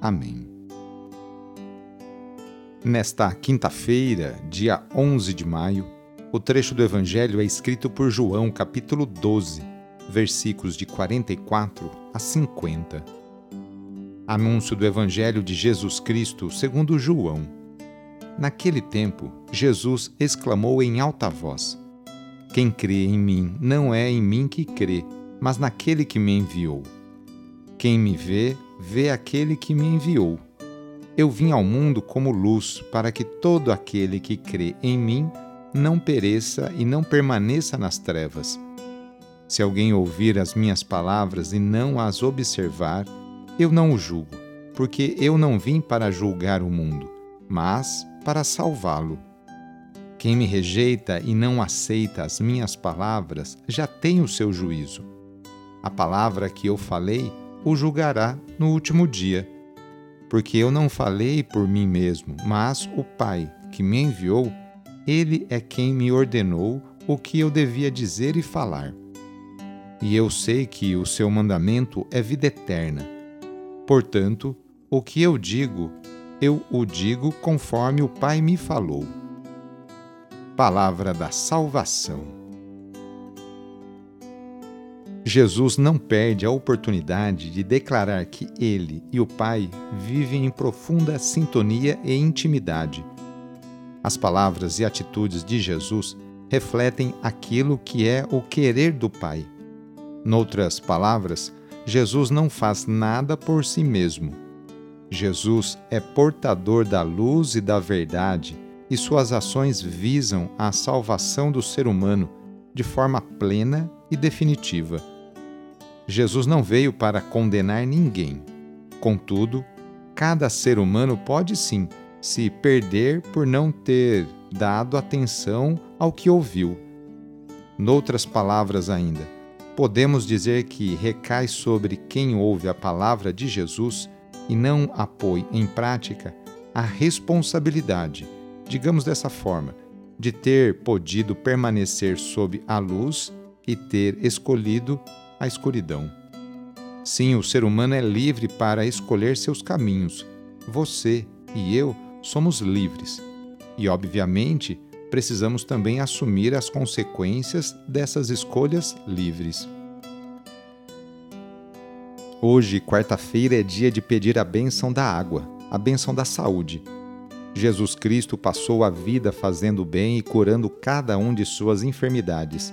Amém. Nesta quinta-feira, dia 11 de maio, o trecho do Evangelho é escrito por João, capítulo 12, versículos de 44 a 50. Anúncio do Evangelho de Jesus Cristo segundo João. Naquele tempo, Jesus exclamou em alta voz: Quem crê em mim não é em mim que crê, mas naquele que me enviou. Quem me vê, vê aquele que me enviou. Eu vim ao mundo como luz, para que todo aquele que crê em mim não pereça e não permaneça nas trevas. Se alguém ouvir as minhas palavras e não as observar, eu não o julgo, porque eu não vim para julgar o mundo, mas para salvá-lo. Quem me rejeita e não aceita as minhas palavras já tem o seu juízo. A palavra que eu falei o julgará no último dia. Porque eu não falei por mim mesmo, mas o Pai que me enviou ele é quem me ordenou o que eu devia dizer e falar. E eu sei que o seu mandamento é vida eterna. Portanto, o que eu digo, eu o digo conforme o Pai me falou. Palavra da Salvação. Jesus não perde a oportunidade de declarar que ele e o Pai vivem em profunda sintonia e intimidade as palavras e atitudes de Jesus refletem aquilo que é o querer do Pai. Noutras palavras, Jesus não faz nada por si mesmo. Jesus é portador da luz e da verdade e suas ações visam a salvação do ser humano de forma plena e definitiva. Jesus não veio para condenar ninguém. Contudo, cada ser humano pode sim se perder por não ter dado atenção ao que ouviu. Noutras palavras ainda, podemos dizer que recai sobre quem ouve a palavra de Jesus e não a põe em prática a responsabilidade, digamos dessa forma, de ter podido permanecer sob a luz e ter escolhido a escuridão. Sim, o ser humano é livre para escolher seus caminhos. Você e eu somos livres. E, obviamente, precisamos também assumir as consequências dessas escolhas livres. Hoje, quarta-feira, é dia de pedir a bênção da água, a bênção da saúde. Jesus Cristo passou a vida fazendo bem e curando cada um de suas enfermidades,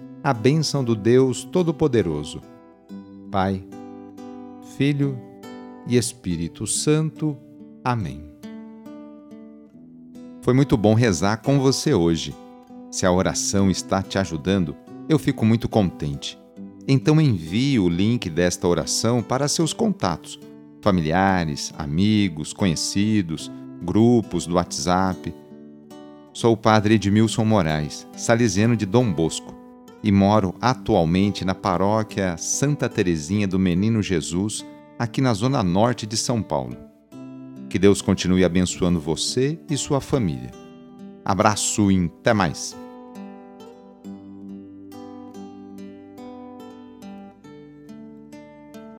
a bênção do Deus Todo-Poderoso. Pai, Filho e Espírito Santo. Amém. Foi muito bom rezar com você hoje. Se a oração está te ajudando, eu fico muito contente. Então envie o link desta oração para seus contatos, familiares, amigos, conhecidos, grupos do WhatsApp. Sou o padre Edmilson Moraes, salesiano de Dom Bosco e moro atualmente na paróquia Santa Terezinha do Menino Jesus, aqui na zona norte de São Paulo. Que Deus continue abençoando você e sua família. Abraço e até mais!